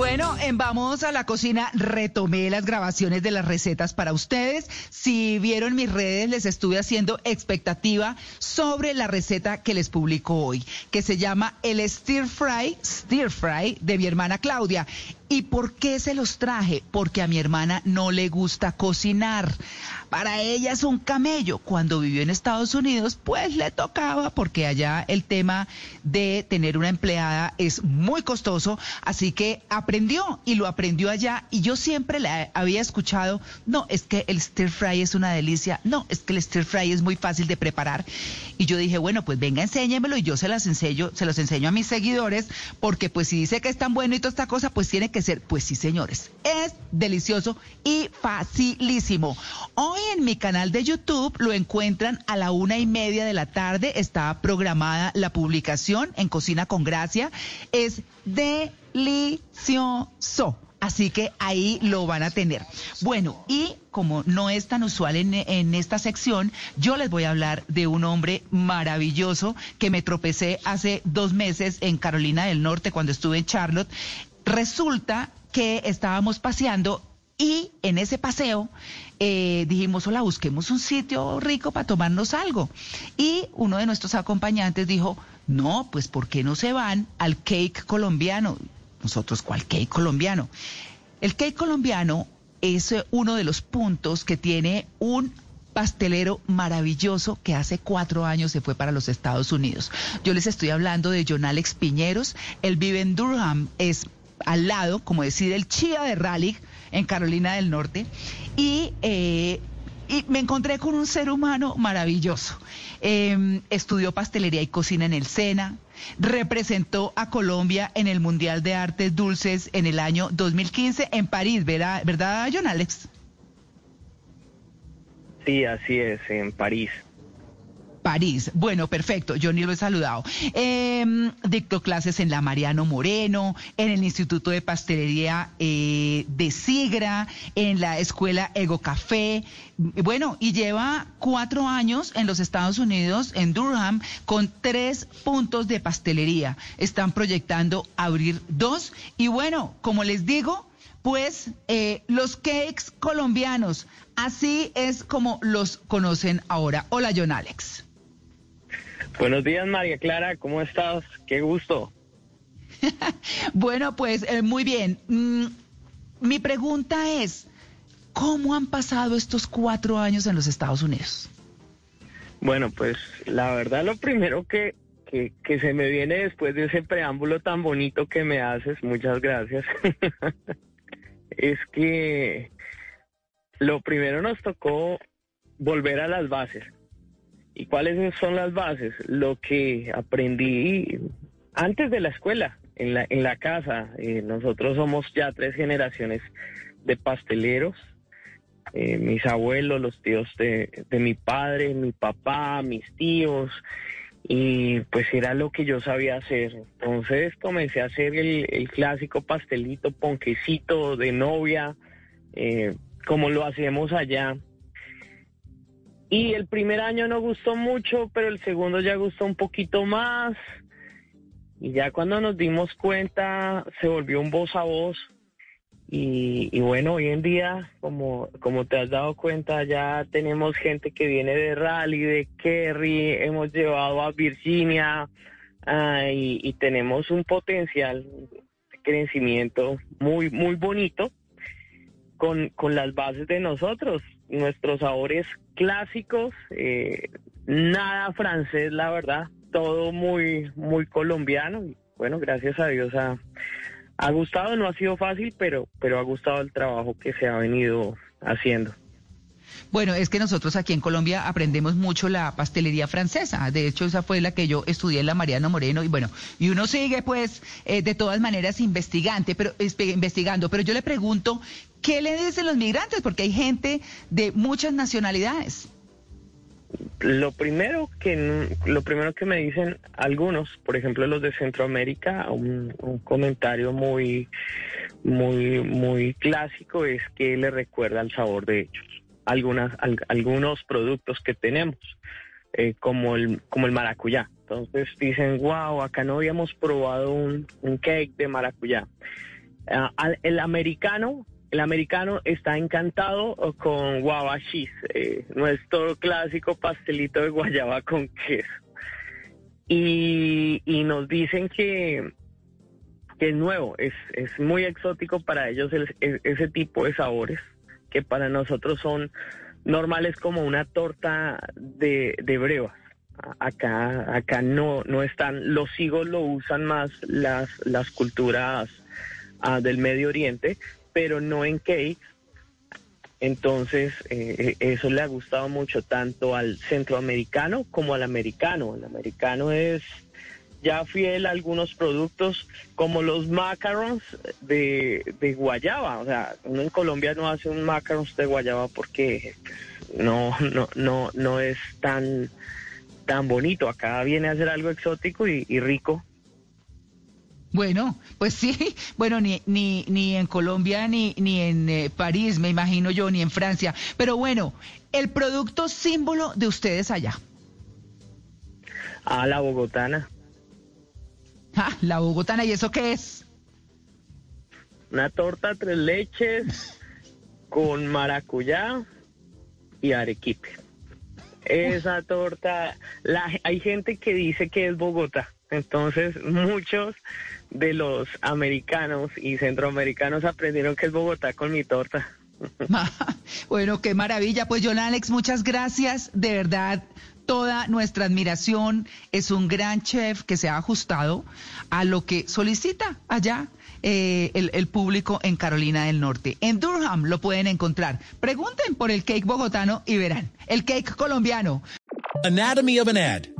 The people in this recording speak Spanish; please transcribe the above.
Bueno, en Vamos a la Cocina retomé las grabaciones de las recetas para ustedes. Si vieron mis redes, les estuve haciendo expectativa sobre la receta que les publico hoy, que se llama el stir fry, stir fry de mi hermana Claudia. ¿Y por qué se los traje? Porque a mi hermana no le gusta cocinar. Para ella es un camello. Cuando vivió en Estados Unidos, pues le tocaba, porque allá el tema de tener una empleada es muy costoso. Así que aprendió y lo aprendió allá. Y yo siempre le había escuchado, no, es que el stir fry es una delicia. No, es que el stir fry es muy fácil de preparar. Y yo dije, bueno, pues venga, enséñemelo y yo se las enseño, se los enseño a mis seguidores, porque pues si dice que es tan bueno y toda esta cosa, pues tiene que ser, pues sí, señores, es delicioso y facilísimo. Hoy en mi canal de YouTube lo encuentran a la una y media de la tarde. Está programada la publicación en Cocina con Gracia. Es delicioso. Así que ahí lo van a tener. Bueno, y como no es tan usual en, esta sección, yo les voy a hablar de un hombre maravilloso que me tropecé hace dos meses en Carolina del Norte cuando estuve en Charlotte. Resulta que estábamos paseando y en ese paseo eh, dijimos, hola, busquemos un sitio rico para tomarnos algo. Y uno de nuestros acompañantes dijo, no, pues ¿por qué no se van al cake colombiano? Nosotros, ¿cuál cake colombiano? El cake colombiano es uno de los puntos que tiene un pastelero maravilloso que hace cuatro años se fue para los Estados Unidos. Yo les estoy hablando de John Alex Piñeros. Él vive en Durham, es al lado, como decir, el Chía de Raleigh, en Carolina del Norte. Y eh, me encontré con un ser humano maravilloso. Eh, estudió pastelería y cocina en el SENA, representó a Colombia en el Mundial de Artes Dulces en el año 2015 en París, ¿verdad, ¿verdad John Alex? Sí, así es, en París. París. Bueno, perfecto. Yo ni lo he saludado. Eh, dictó clases en la Mariano Moreno, en el Instituto de Pastelería eh, de Sigra, en la Escuela Ego Café. Bueno, y lleva cuatro años en los Estados Unidos, en Durham, con tres puntos de pastelería. Están proyectando abrir dos. Y bueno, como les digo, pues eh, los cakes colombianos, así es como los conocen ahora. Hola, John Alex. Buenos días, María Clara, ¿cómo estás? Qué gusto. bueno, pues eh, muy bien. Mm, mi pregunta es, ¿cómo han pasado estos cuatro años en los Estados Unidos? Bueno, pues la verdad lo primero que, que, que se me viene después de ese preámbulo tan bonito que me haces, muchas gracias, es que lo primero nos tocó volver a las bases ¿Y cuáles son las bases? Lo que aprendí antes de la escuela, en la, en la casa. Eh, nosotros somos ya tres generaciones de pasteleros. Eh, mis abuelos, los tíos de, mi padre, mi papá, mis tíos, y pues era lo que yo sabía hacer. Entonces comencé a hacer el, el clásico pastelito, ponquecito de novia, eh, como lo hacemos allá. Y el primer año no gustó mucho, pero el segundo ya gustó un poquito más. Y ya cuando nos dimos cuenta, se volvió un voz a voz. Y, bueno, hoy en día, como, como te has dado cuenta, ya tenemos gente que viene de Rally, de Kerry, hemos llevado a Virginia ah, y, y tenemos un potencial de crecimiento muy, muy bonito con, con las bases de nosotros, nuestros sabores clásicos, eh, nada francés, la verdad, todo muy, muy colombiano. Y bueno, gracias a Dios ha, ha gustado, no ha sido fácil, pero, pero ha gustado el trabajo que se ha venido haciendo. Bueno, es que nosotros aquí en Colombia aprendemos mucho la pastelería francesa. De hecho, esa fue la que yo estudié en la Mariano Moreno. Y bueno, y uno sigue, pues, eh, de todas maneras investigante, pero investigando. Pero yo le pregunto, ¿qué le dicen los migrantes? Porque hay gente de muchas nacionalidades. Lo primero que lo primero que me dicen algunos, por ejemplo los de Centroamérica, un, comentario muy muy muy clásico es que le recuerda el sabor de ellos algunas, algunos productos que tenemos, eh, como, el, como el maracuyá. Entonces dicen, wow, acá no habíamos probado un, cake de maracuyá. Ah, el americano, el americano está encantado con guava cheese, eh, nuestro clásico pastelito de guayaba con queso. Y, nos dicen que, es nuevo, es, es muy exótico para ellos ese tipo de sabores que para nosotros son normales como una torta de, de brevas. Acá, acá no, no están, los higos lo usan más las, las culturas ah, del Medio Oriente, pero no en cake. Entonces, eh, eso le ha gustado mucho tanto al centroamericano como al americano. El americano es ya fiel a algunos productos como los macarons de, guayaba. O sea, uno en Colombia no hace un macarons de guayaba porque no, no, no, no es tan, tan bonito. Acá viene a ser algo exótico y, rico. Bueno, pues sí, bueno, ni, ni, ni en Colombia ni, ni en eh, París, me imagino yo, ni en Francia. Pero bueno, el producto símbolo de ustedes allá. Ah, la bogotana. Ah, la bogotana, ¿y eso qué es? Una torta tres leches con maracuyá y arequipe. Esa torta, la, hay gente que dice que es Bogotá. Entonces, muchos de los americanos y centroamericanos aprendieron que es Bogotá con mi torta. bueno, qué maravilla. Pues, John Alex, muchas gracias. De verdad, toda nuestra admiración. Es un gran chef que se ha ajustado a lo que solicita allá eh, el, público en Carolina del Norte. En Durham lo pueden encontrar. Pregunten por el cake bogotano y verán. El cake colombiano. Anatomy of an ad.